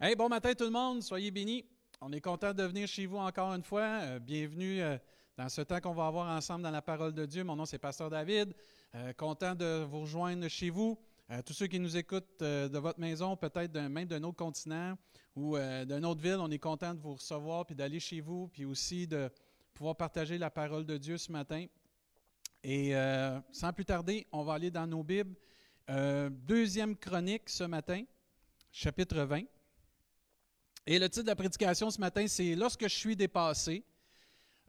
Hey, bon matin tout le monde, soyez bénis. On est content de venir chez vous encore une fois. Euh, bienvenue euh, dans ce temps qu'on va avoir ensemble dans la parole de Dieu. Mon nom c'est Pasteur David. Euh, content de vous rejoindre chez vous. tous ceux qui nous écoutent de votre maison, peut-être même d'un autre continent ou d'une autre ville, on est content de vous recevoir puis d'aller chez vous, puis aussi de pouvoir partager la parole de Dieu ce matin. Et sans plus tarder, on va aller dans nos Bibles. deuxième chronique ce matin, chapitre 20. Et le titre de la prédication ce matin, c'est Lorsque je suis dépassé.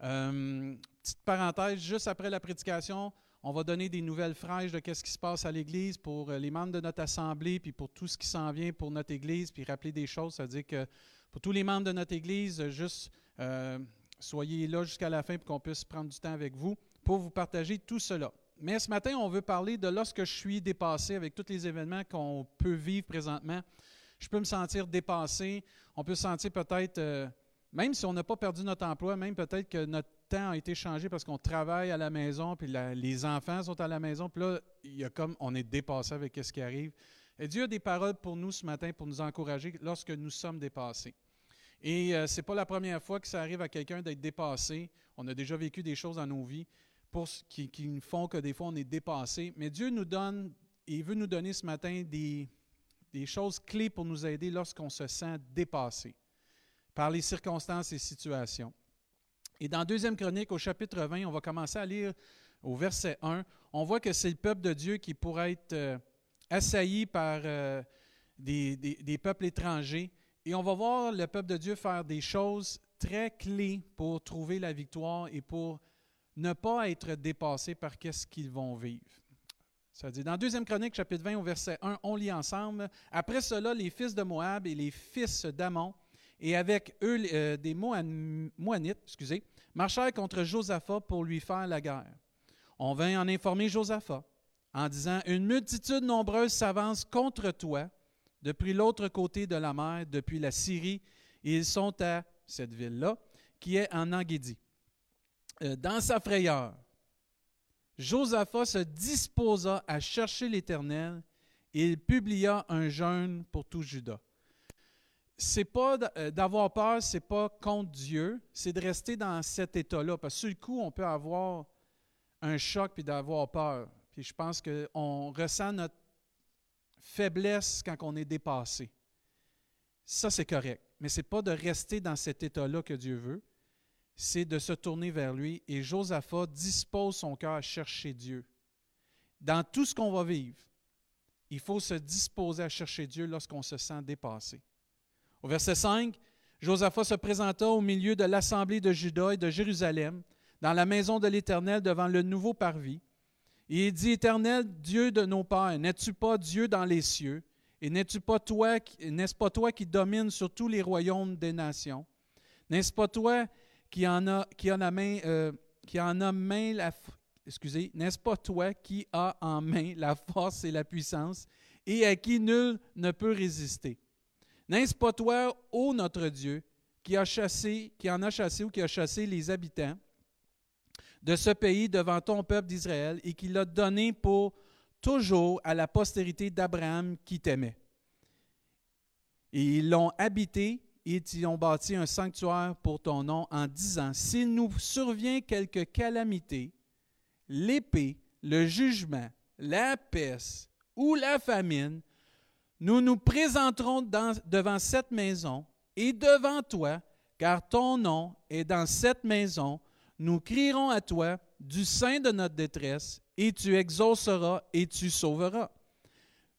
Euh, petite parenthèse, juste après la prédication, on va donner des nouvelles fraîches de ce qui se passe à l'Église pour euh, les membres de notre assemblée, puis pour tout ce qui s'en vient pour notre Église, puis rappeler des choses. C'est-à-dire que pour tous les membres de notre Église, juste euh, soyez là jusqu'à la fin pour qu'on puisse prendre du temps avec vous pour vous partager tout cela. Mais ce matin, on veut parler de lorsque je suis dépassé avec tous les événements qu'on peut vivre présentement je peux me sentir dépassé. On peut se sentir peut-être, euh, même si on n'a pas perdu notre emploi, même peut-être que notre temps a été changé parce qu'on travaille à la maison, puis les enfants sont à la maison, puis là, il y a comme on est dépassé avec ce qui arrive. Et Dieu a des paroles pour nous ce matin pour nous encourager lorsque nous sommes dépassés. Et euh, ce n'est pas la première fois que ça arrive à quelqu'un d'être dépassé. On a déjà vécu des choses dans nos vies qui, qui font que des fois on est dépassé. Mais Dieu nous donne, il veut nous donner ce matin des, des choses clés pour nous aider lorsqu'on se sent dépassé par les circonstances et situations. Et dans Deuxième Chronique, au chapitre 20, on va commencer à lire au verset 1. On voit que c'est le peuple de Dieu qui pourrait être euh, assailli par euh, des, des, peuples étrangers. Et on va voir le peuple de Dieu faire des choses très clés pour trouver la victoire et pour ne pas être dépassé par ce qu'ils vont vivre. Ça dit, dans 2 Chronique, chapitre 20, au verset 1, on lit ensemble. Après cela, les fils de Moab et les fils d'Amon, et avec eux euh, des Moanites, excusez, marchèrent contre Josaphat pour lui faire la guerre. On vint en informer Josaphat en disant Une multitude nombreuse s'avance contre toi depuis l'autre côté de la mer, depuis la Syrie, et ils sont à cette ville-là, qui est en Anguédie. Euh, dans sa frayeur, Josaphat se disposa à chercher l'Éternel et il publia un jeûne pour tout Juda. C'est pas euh, d'avoir peur, c'est pas contre Dieu, c'est de rester dans cet état-là. Parce que sur le coup, on peut avoir un choc puis d'avoir peur. Puis je pense qu'on ressent notre faiblesse quand on est dépassé. Ça, c'est correct. Mais ce n'est pas de rester dans cet état-là que Dieu veut c'est de se tourner vers lui et Josaphat dispose son cœur à chercher Dieu. Dans tout ce qu'on va vivre, il faut se disposer à chercher Dieu lorsqu'on se sent dépassé. Au verset 5, Josaphat se présenta au milieu de l'assemblée de Juda et de Jérusalem, dans la maison de l'Éternel devant le nouveau parvis. Et il dit, Éternel, Dieu de nos pères, n'es-tu pas Dieu dans les cieux? Et n'es-tu pas toi, n'est-ce pas toi qui domines sur tous les royaumes des nations? N'est-ce pas toi qui en a, qui en a main, euh, qui en a main la, excusez, n'est-ce pas toi qui as en main la force et la puissance et à qui nul ne peut résister? N'est-ce pas toi, ô notre Dieu, qui a chassé, qui en a chassé ou qui a chassé les habitants de ce pays devant ton peuple d'Israël et qui l'a donné pour toujours à la postérité d'Abraham qui t'aimait? Et ils l'ont habité ils t'y ont bâti un sanctuaire pour ton nom en disant, s'il nous survient quelque calamité, l'épée, le jugement, la peste ou la famine, nous nous présenterons devant cette maison et devant toi, car ton nom est dans cette maison. Nous crierons à toi du sein de notre détresse, et tu exauceras et tu sauveras.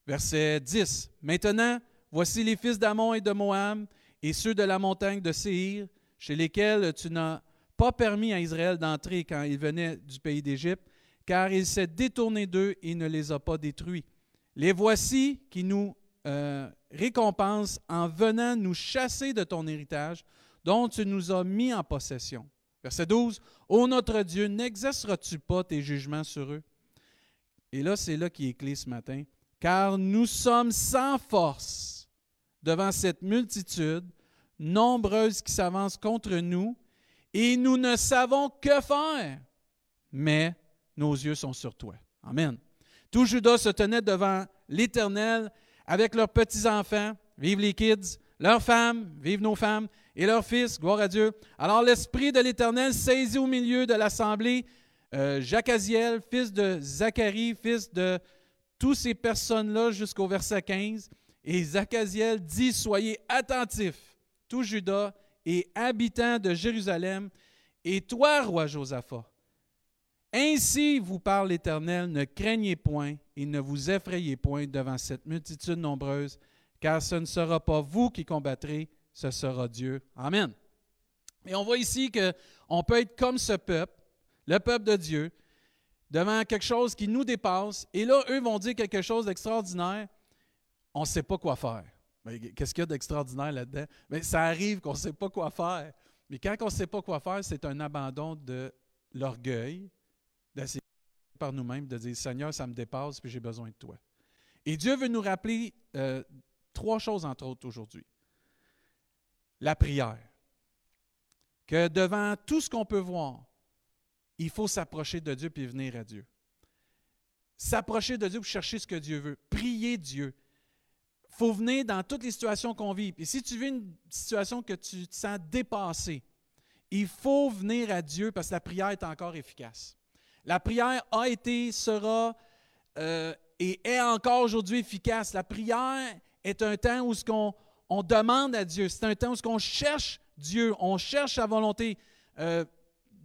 Verset 10. Maintenant, voici les fils d'Amon et de Moab et ceux de la montagne de Séhir, chez lesquels tu n'as pas permis à Israël d'entrer quand il venait du pays d'Égypte, car il s'est détourné d'eux et ne les a pas détruits. Les voici qui nous euh, récompensent en venant nous chasser de ton héritage, dont tu nous as mis en possession. Verset 12. Ô notre Dieu, n'exerceras-tu pas tes jugements sur eux? Et là, c'est là qui est clé ce matin. Car nous sommes sans force devant cette multitude nombreuse qui s'avance contre nous et nous ne savons que faire. Mais nos yeux sont sur toi. Amen. Tout Judas se tenait devant l'Éternel avec leurs petits-enfants, vive les kids, leurs femmes, vive nos femmes, et leurs fils, gloire à Dieu. Alors l'Esprit de l'Éternel saisit au milieu de l'assemblée euh, Jacaziel, fils de Zacharie, fils de toutes ces personnes-là jusqu'au verset 15. Et Zachaziel dit, soyez attentifs, tout Judas et habitants de Jérusalem, et toi, roi Josaphat. Ainsi vous parle l'Éternel, ne craignez point et ne vous effrayez point devant cette multitude nombreuse, car ce ne sera pas vous qui combattrez, ce sera Dieu. Amen. Et on voit ici qu'on peut être comme ce peuple, le peuple de Dieu, devant quelque chose qui nous dépasse. Et là, eux vont dire quelque chose d'extraordinaire. On ne sait pas quoi faire. Qu'est-ce qu'il y a d'extraordinaire là-dedans? Mais ça arrive qu'on ne sait pas quoi faire. Mais quand on ne sait pas quoi faire, c'est un abandon de l'orgueil, d'essayer par nous-mêmes, de dire Seigneur, ça me dépasse, puis j'ai besoin de toi. Et Dieu veut nous rappeler euh, trois choses, entre autres, aujourd'hui. La prière. Que devant tout ce qu'on peut voir, il faut s'approcher de Dieu puis venir à Dieu. S'approcher de Dieu pour chercher ce que Dieu veut. Prier Dieu. Faut venir dans toutes les situations qu'on vit. Et si tu vis une situation que tu te sens dépassé, il faut venir à Dieu parce que la prière est encore efficace. La prière a été, sera euh, et est encore aujourd'hui efficace. La prière est un temps où ce qu'on on demande à Dieu, c'est un temps où ce qu'on cherche Dieu, on cherche sa volonté. Euh,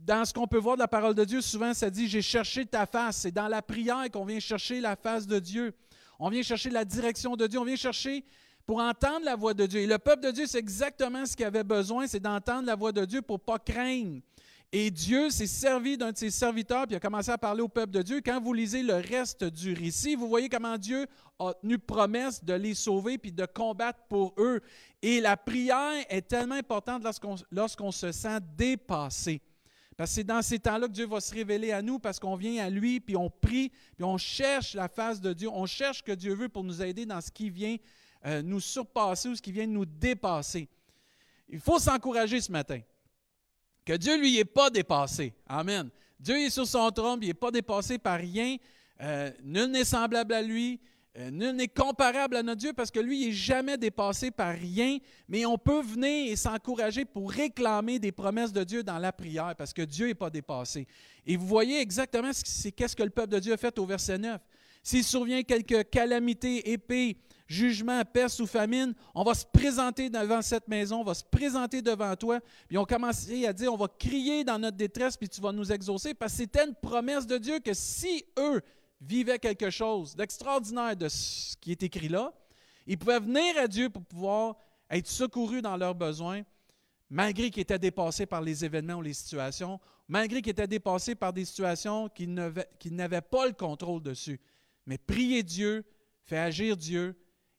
dans ce qu'on peut voir de la parole de Dieu, souvent ça dit J'ai cherché ta face. C'est dans la prière qu'on vient chercher la face de Dieu. On vient chercher la direction de Dieu. On vient chercher pour entendre la voix de Dieu. Et le peuple de Dieu, c'est exactement ce qu'il avait besoin c'est d'entendre la voix de Dieu pour ne pas craindre. Et Dieu s'est servi d'un de ses serviteurs, puis a commencé à parler au peuple de Dieu. Quand vous lisez le reste du récit, vous voyez comment Dieu a tenu promesse de les sauver, puis de combattre pour eux. Et la prière est tellement importante lorsqu'on se sent dépassé. Parce que c'est dans ces temps-là que Dieu va se révéler à nous parce qu'on vient à lui, puis on prie, puis on cherche la face de Dieu. On cherche ce que Dieu veut pour nous aider dans ce qui vient euh, nous surpasser ou ce qui vient nous dépasser. Il faut s'encourager ce matin. Que Dieu, lui, n'est pas dépassé. Amen. Dieu est sur son trône, il n'est pas dépassé par rien. Euh, nul n'est semblable à lui. Euh, nul n'est comparable à notre Dieu parce que lui, il n'est jamais dépassé par rien, mais on peut venir et s'encourager pour réclamer des promesses de Dieu dans la prière parce que Dieu n'est pas dépassé. Et vous voyez exactement ce qu'est-ce que le peuple de Dieu a fait au verset 9. S'il survient quelque calamité, épée, jugement, peste ou famine, on va se présenter devant cette maison, on va se présenter devant toi, puis on commence à dire, on va crier dans notre détresse, puis tu vas nous exaucer, parce que c'était une promesse de Dieu que si eux, vivaient quelque chose d'extraordinaire de ce qui est écrit là, ils pouvaient venir à Dieu pour pouvoir être secourus dans leurs besoins, malgré qu'ils étaient dépassés par les événements ou les situations, malgré qu'ils étaient dépassés par des situations qu'ils n'avaient pas le contrôle dessus. Mais prier Dieu, fait agir Dieu,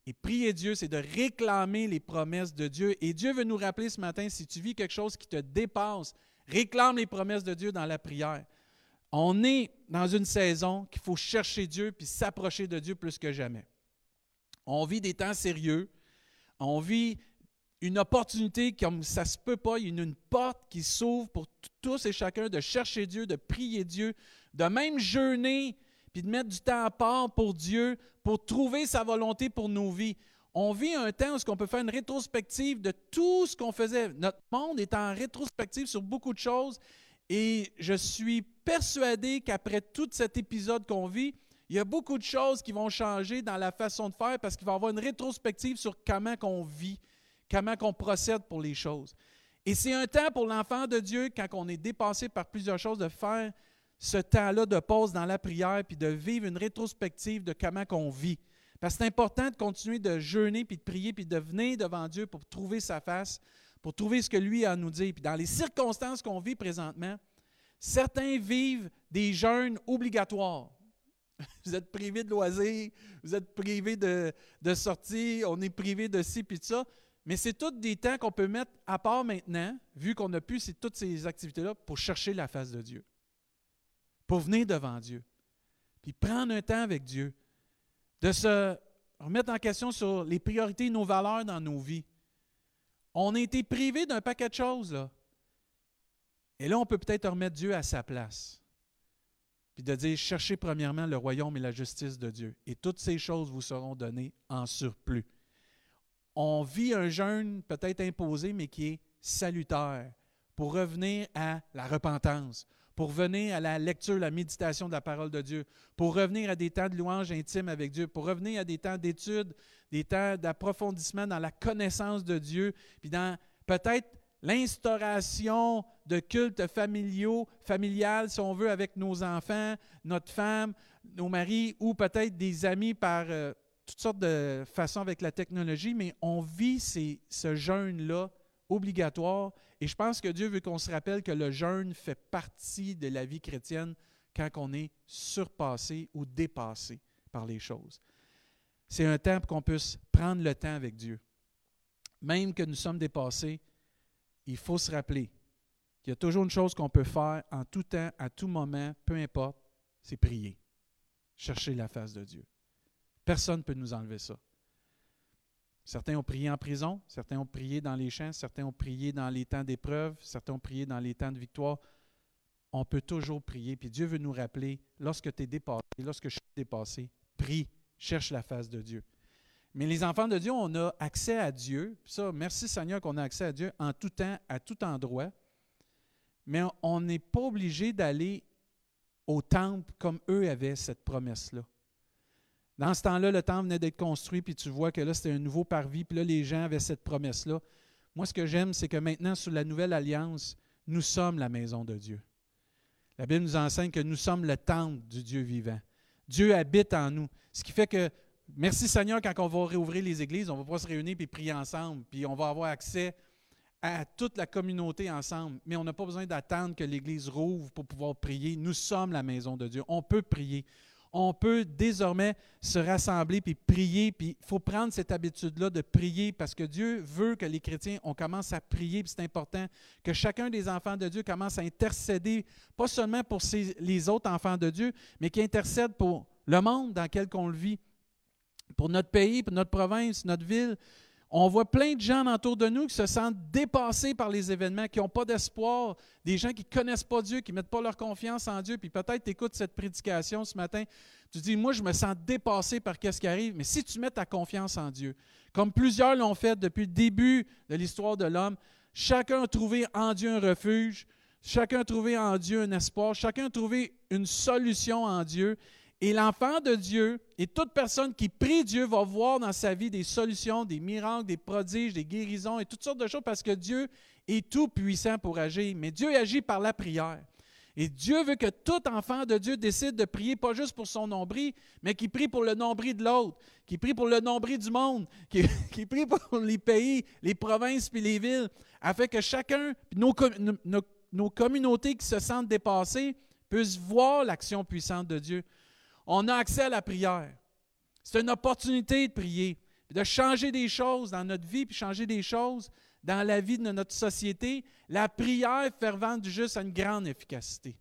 et prier Dieu, c'est de réclamer les promesses de Dieu. Et Dieu veut nous rappeler ce matin, si tu vis quelque chose qui te dépasse, réclame les promesses de Dieu dans la prière. On est dans une saison qu'il faut chercher Dieu puis s'approcher de Dieu plus que jamais. On vit des temps sérieux. On vit une opportunité comme ça se peut pas. Il y a une porte qui s'ouvre pour tous et chacun de chercher Dieu, de prier Dieu, de même jeûner puis de mettre du temps à part pour Dieu, pour trouver sa volonté pour nos vies. On vit un temps où on peut faire une rétrospective de tout ce qu'on faisait. Notre monde est en rétrospective sur beaucoup de choses et je suis persuadé qu'après tout cet épisode qu'on vit, il y a beaucoup de choses qui vont changer dans la façon de faire parce qu'il va y avoir une rétrospective sur comment on vit, comment on procède pour les choses. Et c'est un temps pour l'enfant de Dieu, quand on est dépassé par plusieurs choses, de faire ce temps-là de pause dans la prière puis de vivre une rétrospective de comment on vit. Parce que c'est important de continuer de jeûner puis de prier puis de venir devant Dieu pour trouver sa face, pour trouver ce que lui a à nous dire. Puis dans les circonstances qu'on vit présentement, certains vivent des jeûnes obligatoires. Vous êtes privé de loisirs, vous êtes privé de, de sorties, on est privé de ci puis de ça. Mais c'est tous des temps qu'on peut mettre à part maintenant, vu qu'on a pu toutes ces activités-là, pour chercher la face de Dieu. Pour venir devant Dieu. Puis prendre un temps avec Dieu. De se remettre en question sur les priorités nos valeurs dans nos vies. On a été privé d'un paquet de choses. Et là, on peut peut-être remettre Dieu à sa place. Puis de dire, cherchez premièrement le royaume et la justice de Dieu. Et toutes ces choses vous seront données en surplus. on vit un jeûne peut-être imposé, mais qui est salutaire, pour revenir à la repentance, pour revenir à la lecture, la méditation de la parole de Dieu, pour revenir à des temps de louange intime avec Dieu, pour revenir à des temps d'étude, des temps d'approfondissement dans la connaissance de Dieu, puis dans peut-être l'instauration de cultes familiaux, familiales, si on veut, avec nos enfants, notre femme, nos maris, ou peut-être des amis par euh, toutes sortes de façons avec la technologie, mais on vit ce jeûne-là obligatoire. Et je pense que Dieu veut qu'on se rappelle que le jeûne fait partie de la vie chrétienne quand on est surpassé ou dépassé par les choses. C'est un temps qu'on puisse prendre le temps avec Dieu. Même que nous sommes dépassés, il faut se rappeler qu'il y a toujours une chose qu'on peut faire en tout temps, à tout moment, peu importe, c'est prier. Chercher la face de Dieu. Personne ne peut nous enlever ça. Certains ont prié en prison, certains ont prié dans les champs, certains ont prié dans les temps d'épreuve, certains ont prié dans les temps de victoire. On peut toujours prier. Puis Dieu veut nous rappeler, lorsque tu es dépassé, lorsque je suis dépassé, prie, cherche la face de Dieu. Mais les enfants de Dieu, on a accès à Dieu. Ça, merci Seigneur qu'on a accès à Dieu en tout temps, à tout endroit. Mais on n'est pas obligé d'aller au temple comme eux avaient cette promesse-là. Dans ce temps-là, le temple venait d'être construit, puis tu vois que là, c'était un nouveau parvis, puis là, les gens avaient cette promesse-là. Moi, ce que j'aime, c'est que maintenant, sous la nouvelle alliance, nous sommes la maison de Dieu. La Bible nous enseigne que nous sommes le temple du Dieu vivant. Dieu habite en nous. Ce qui fait que, merci Seigneur, quand on va réouvrir les églises, on va pouvoir se réunir et prier ensemble, puis on va avoir accès à toute la communauté ensemble. Mais on n'a pas besoin d'attendre que l'Église rouvre pour pouvoir prier. Nous sommes la maison de Dieu. On peut prier on peut désormais se rassembler puis prier. Puis il faut prendre cette habitude-là de prier parce que Dieu veut que les chrétiens, on commence à prier. Puis c'est important que chacun des enfants de Dieu commence à intercéder, pas seulement pour les autres enfants de Dieu, mais qui intercède pour le monde dans lequel on le vit, pour notre pays, pour notre province, notre ville. On voit plein de gens autour de nous qui se sentent dépassés par les événements, qui n'ont pas d'espoir, des gens qui ne connaissent pas Dieu, qui ne mettent pas leur confiance en Dieu. Puis peut-être tu écoutes cette prédication ce matin, tu dis, moi je me sens dépassé par ce qui arrive, mais si tu mets ta confiance en Dieu, comme plusieurs l'ont fait depuis le début de l'histoire de l'homme, chacun a trouvé en Dieu un refuge, chacun a trouvé en Dieu un espoir, chacun a trouvé une solution en Dieu. Et l'enfant de Dieu et toute personne qui prie Dieu va voir dans sa vie des solutions, des miracles, des prodiges, des guérisons et toutes sortes de choses parce que Dieu est tout puissant pour agir. Mais Dieu agit par la prière. Et Dieu veut que tout enfant de Dieu décide de prier pas juste pour son nombril, mais qui prie pour le nombril de l'autre, qui prie pour le nombril du monde, qui, prie pour les pays, les provinces puis les villes, afin que chacun, nos, nos, nos communautés qui se sentent dépassées, puissent voir l'action puissante de Dieu on a accès à la prière. C'est une opportunité de prier, de changer des choses dans notre vie, puis changer des choses dans la vie de notre société. La prière fervente du juste a une grande efficacité.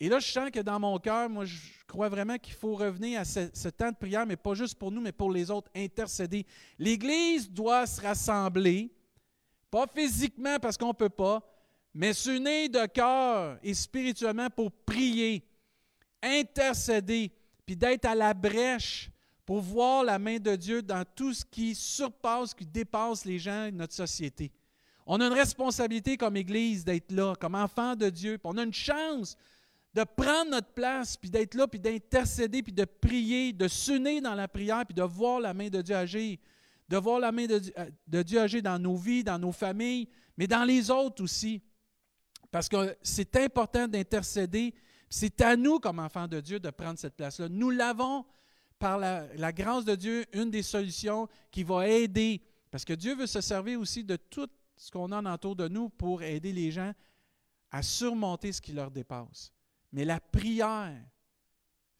Et là, je sens que dans mon cœur, moi, je crois vraiment qu'il faut revenir à ce, ce, temps de prière, mais pas juste pour nous, mais pour les autres, intercéder. L'Église doit se rassembler, pas physiquement parce qu'on ne peut pas, mais s'unir de cœur et spirituellement pour prier, intercéder, puis d'être à la brèche pour voir la main de Dieu dans tout ce qui surpasse, qui dépasse les gens de notre société. On a une responsabilité comme Église d'être là, comme enfant de Dieu. On a une chance de prendre notre place, puis d'être là, puis d'intercéder, puis de prier, de s'unir dans la prière, puis de voir la main de Dieu agir. De voir la main de Dieu, euh, de Dieu agir dans nos vies, dans nos familles, mais dans les autres aussi. Parce que c'est important d'intercéder c'est à nous, comme enfants de Dieu, de prendre cette place-là. Nous l'avons, par la, grâce de Dieu, une des solutions qui va aider, parce que Dieu veut se servir aussi de tout ce qu'on a autour de nous pour aider les gens à surmonter ce qui leur dépasse. Mais la prière,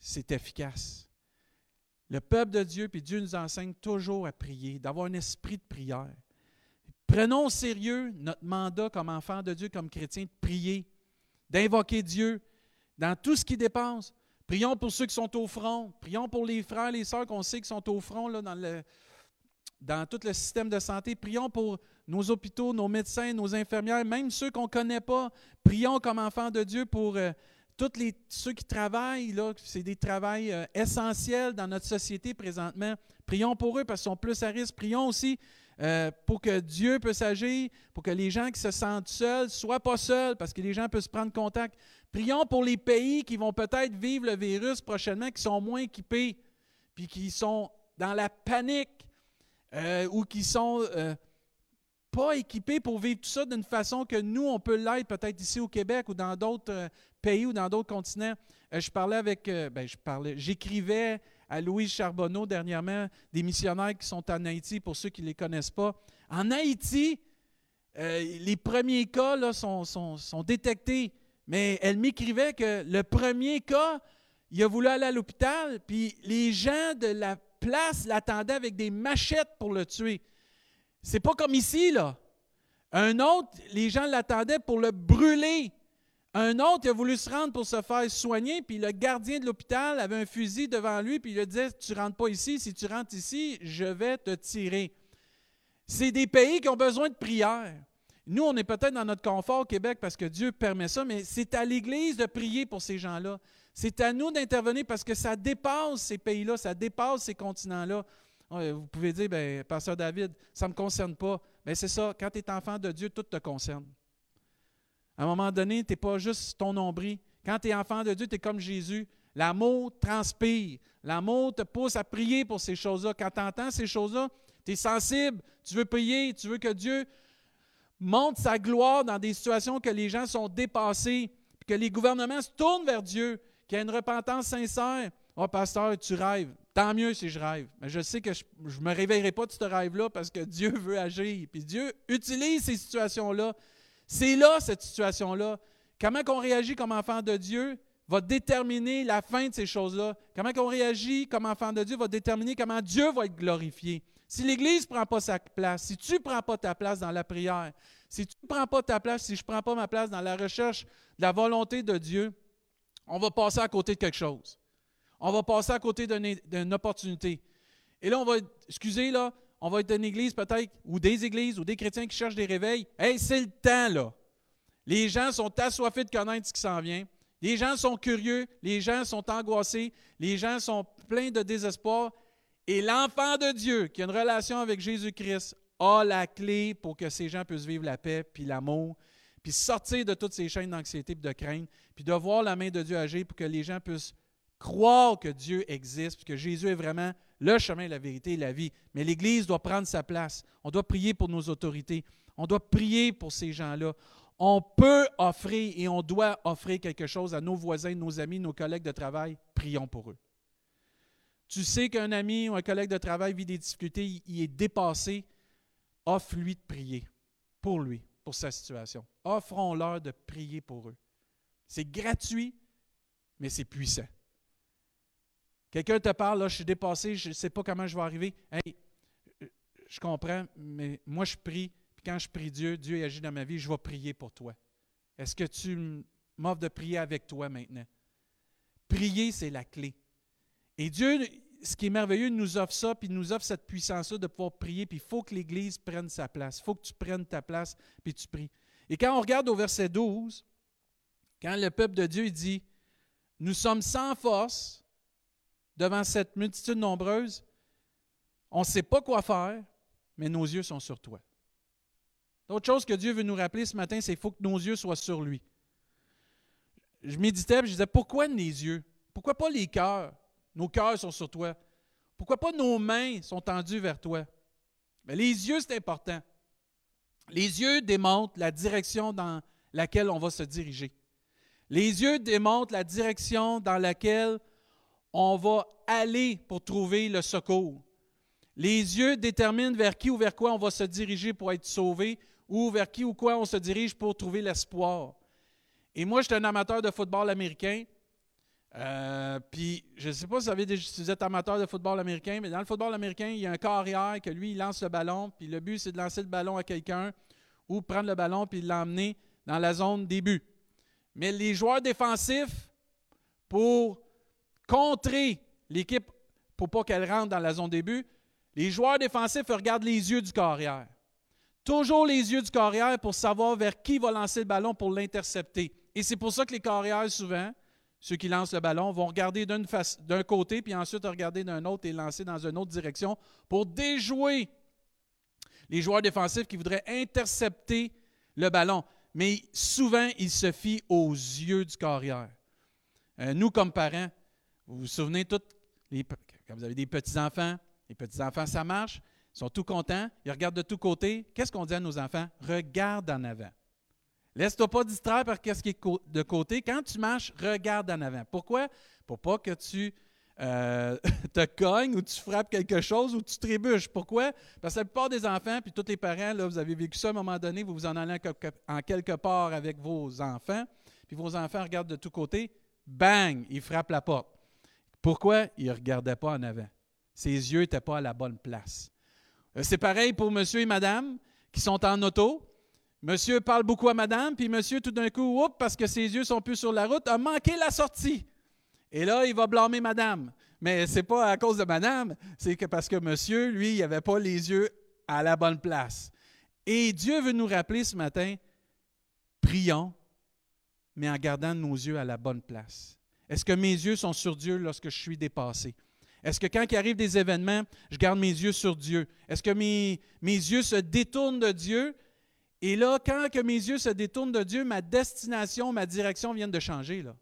c'est efficace. Le peuple de Dieu, puis Dieu nous enseigne toujours à prier, d'avoir un esprit de prière. Prenons au sérieux notre mandat comme enfants de Dieu, comme chrétiens, de prier, d'invoquer Dieu, dans tout ce qui dépense. Prions pour ceux qui sont au front. Prions pour les frères et les sœurs qu'on sait qui sont au front là, dans, dans tout le système de santé. Prions pour nos hôpitaux, nos médecins, nos infirmières, même ceux qu'on ne connaît pas. Prions comme enfants de Dieu pour euh, tous ceux qui travaillent. C'est des travails euh, essentiels dans notre société présentement. Prions pour eux parce qu'ils sont plus à risque. Prions aussi euh, pour que Dieu puisse agir, pour que les gens qui se sentent seuls soient pas seuls, parce que les gens peuvent prendre contact. Prions pour les pays qui vont peut-être vivre le virus prochainement, qui sont moins équipés, puis qui sont dans la panique, euh, ou qui sont euh, pas équipés pour vivre tout ça d'une façon que nous, on peut l'être peut-être ici au Québec ou dans d'autres pays ou dans d'autres continents. je parlais avec, ben, je parlais, j'écrivais à Louise Charbonneau dernièrement, des missionnaires qui sont en Haïti, pour ceux qui ne les connaissent pas. En Haïti, euh, les premiers cas là, sont, sont, détectés, mais elle m'écrivait que le premier cas, il a voulu aller à l'hôpital, puis les gens de la place l'attendaient avec des machettes pour le tuer. C'est pas comme ici, là. Un autre, les gens l'attendaient pour le brûler. Un autre, il a voulu se rendre pour se faire soigner, puis le gardien de l'hôpital avait un fusil devant lui, puis il lui disait Tu rentres pas ici, si tu rentres ici, je vais te tirer. C'est des pays qui ont besoin de prière. Nous, on est peut-être dans notre confort au Québec parce que Dieu permet ça, mais c'est à l'Église de prier pour ces gens-là. C'est à nous d'intervenir parce que ça dépasse ces pays-là, ça dépasse ces continents-là. Vous pouvez dire, bien, Pasteur David, ça ne me concerne pas. Bien, c'est ça, quand tu es enfant de Dieu, tout te concerne. À un moment donné, tu n'es pas juste ton nombril. Quand tu es enfant de Dieu, tu es comme Jésus. L'amour transpire. L'amour te pousse à prier pour ces choses-là. Quand tu entends ces choses-là, tu es sensible, tu veux prier, tu veux que Dieu montre sa gloire dans des situations que les gens sont dépassés, que les gouvernements se tournent vers Dieu, qu'il y a une repentance sincère. Oh, pasteur, tu rêves. Tant mieux si je rêve. Mais je sais que je ne me réveillerai pas de ce rêve-là parce que Dieu veut agir. Puis Dieu utilise ces situations-là c'est là, cette situation-là. Comment on réagit comme enfant de Dieu va déterminer la fin de ces choses-là. Comment on réagit comme enfant de Dieu va déterminer comment Dieu va être glorifié. Si l'Église ne prend pas sa place, si tu ne prends pas ta place dans la prière, si tu ne prends pas ta place, si je ne prends pas ma place dans la recherche de la volonté de Dieu, on va passer à côté de quelque chose. On va passer à côté d'une opportunité. Et là, on va, excusez, là, on va être une église peut-être, ou des églises, ou des chrétiens qui cherchent des réveils. Hey, c'est le temps, là. Les gens sont assoiffés de connaître ce qui s'en vient. Les gens sont curieux, les gens sont angoissés, les gens sont pleins de désespoir. Et l'enfant de Dieu, qui a une relation avec Jésus-Christ, a la clé pour que ces gens puissent vivre la paix, puis l'amour, puis sortir de toutes ces chaînes d'anxiété et de crainte, puis de voir la main de Dieu agir pour que les gens puissent croire que Dieu existe, que Jésus est vraiment le chemin, la vérité et la vie. Mais l'Église doit prendre sa place. On doit prier pour nos autorités. On doit prier pour ces gens-là. On peut offrir et on doit offrir quelque chose à nos voisins, nos amis, nos collègues de travail. Prions pour eux. Tu sais qu'un ami ou un collègue de travail vit des difficultés, il est dépassé. Offre-lui de prier pour lui, pour sa situation. Offrons-leur de prier pour eux. C'est gratuit, mais c'est puissant. Quelqu'un te parle, là, je suis dépassé, je ne sais pas comment je vais arriver. Hey, je comprends, mais moi, je prie. Puis quand je prie Dieu, Dieu agit dans ma vie, je vais prier pour toi. Est-ce que tu m'offres de prier avec toi maintenant? Prier, c'est la clé. Et Dieu, ce qui est merveilleux, il nous offre ça, puis il nous offre cette puissance-là de pouvoir prier, puis il faut que l'Église prenne sa place. Il faut que tu prennes ta place, puis tu pries. Et quand on regarde au verset 12, quand le peuple de Dieu dit, nous sommes sans force, devant cette multitude nombreuse, on ne sait pas quoi faire, mais nos yeux sont sur toi. L'autre chose que Dieu veut nous rappeler ce matin, c'est qu'il faut que nos yeux soient sur lui. Je méditais et je disais, pourquoi les yeux? Pourquoi pas les cœurs? Nos cœurs sont sur toi. Pourquoi pas nos mains sont tendues vers toi? Mais les yeux, c'est important. Les yeux démontrent la direction dans laquelle on va se diriger. Les yeux démontrent la direction dans laquelle on va aller pour trouver le secours. Les yeux déterminent vers qui ou vers quoi on va se diriger pour être sauvé ou vers qui ou quoi on se dirige pour trouver l'espoir. Et moi, j'étais un amateur de football américain. Euh, puis, je ne sais pas si vous, avez, si vous êtes amateur de football américain, mais dans le football américain, il y a un carrière que lui, il lance le ballon, puis le but, c'est de lancer le ballon à quelqu'un ou prendre le ballon puis l'emmener dans la zone des buts. Mais les joueurs défensifs, pour contrer l'équipe pour pas qu'elle rentre dans la zone début, les joueurs défensifs regardent les yeux du carrière. Toujours les yeux du carrière pour savoir vers qui va lancer le ballon pour l'intercepter. Et c'est pour ça que les carrières, souvent, ceux qui lancent le ballon, vont regarder d'un côté, puis ensuite regarder d'un autre et lancer dans une autre direction pour déjouer les joueurs défensifs qui voudraient intercepter le ballon. Mais souvent, ils se fient aux yeux du carrière. Euh, nous, comme parents, vous vous souvenez tous, quand vous avez des petits-enfants, les petits-enfants, ça marche, ils sont tout contents, ils regardent de tous côtés. Qu'est-ce qu'on dit à nos enfants? Regarde en avant. Laisse-toi pas distraire par ce qui est de côté. Quand tu marches, regarde en avant. Pourquoi? Pour pas que tu euh, te cognes ou tu frappes quelque chose ou tu trébuches. Pourquoi? Parce que la plupart des enfants, puis tous les parents, vous avez vécu ça à un moment donné, vous vous en allez en quelque part avec vos enfants, puis vos enfants regardent de tous côtés, bang, ils frappent la porte. Pourquoi? Ils ne regardaient pas en avant. Ses yeux n'étaient pas à la bonne place. Euh, c'est pareil pour monsieur et madame qui sont en auto. Monsieur parle beaucoup à madame, puis monsieur, tout d'un coup, parce que ses yeux sont plus sur la route, a manqué la sortie. Et là, il va blâmer madame. Mais ce n'est pas à cause de madame, c'est que parce que monsieur, lui, il n'avait pas les yeux à la bonne place. Et Dieu veut nous rappeler ce matin, prions, mais en gardant nos yeux à la bonne place. Est-ce que mes yeux sont sur Dieu lorsque je suis dépassé? Est-ce que quand il arrive des événements, je garde mes yeux sur Dieu? Est-ce que mes, mes yeux se détournent de Dieu? Et là, quand que mes yeux se détournent de Dieu, ma destination, ma direction viennent de changer. Là.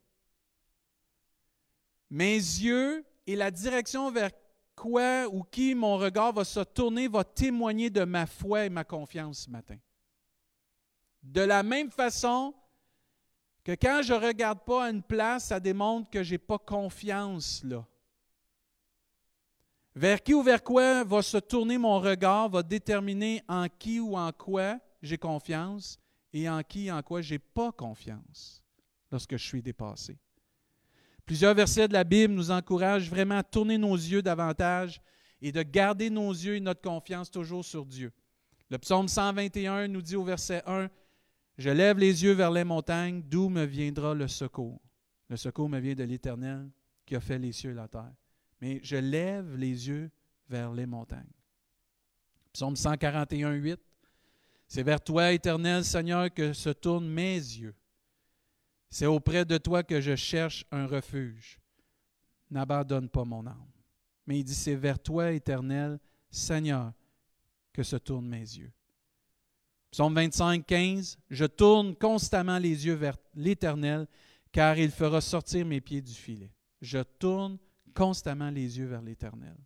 Mes yeux et la direction vers quoi ou qui mon regard va se tourner va témoigner de ma foi et ma confiance ce matin. De la même façon que quand je ne regarde pas à une place, ça démontre que je n'ai pas confiance là. Vers qui ou vers quoi va se tourner mon regard va déterminer en qui ou en quoi j'ai confiance et en qui en quoi je n'ai pas confiance lorsque je suis dépassé. Plusieurs versets de la Bible nous encouragent vraiment à tourner nos yeux davantage et de garder nos yeux et notre confiance toujours sur Dieu. Le psaume 121 nous dit au verset 1, Je lève les yeux vers les montagnes, d'où me viendra le secours. Le secours me vient de l'Éternel qui a fait les cieux et la terre mais je lève les yeux vers les montagnes. Psaume 141, 8. C'est vers toi, éternel Seigneur, que se tournent mes yeux. C'est auprès de toi que je cherche un refuge. N'abandonne pas mon âme. Mais il dit, c'est vers toi, éternel Seigneur, que se tournent mes yeux. Psaume 25, 15. Je tourne constamment les yeux vers l'Éternel, car il fera sortir mes pieds du filet. Je tourne constamment les yeux vers l'Éternel.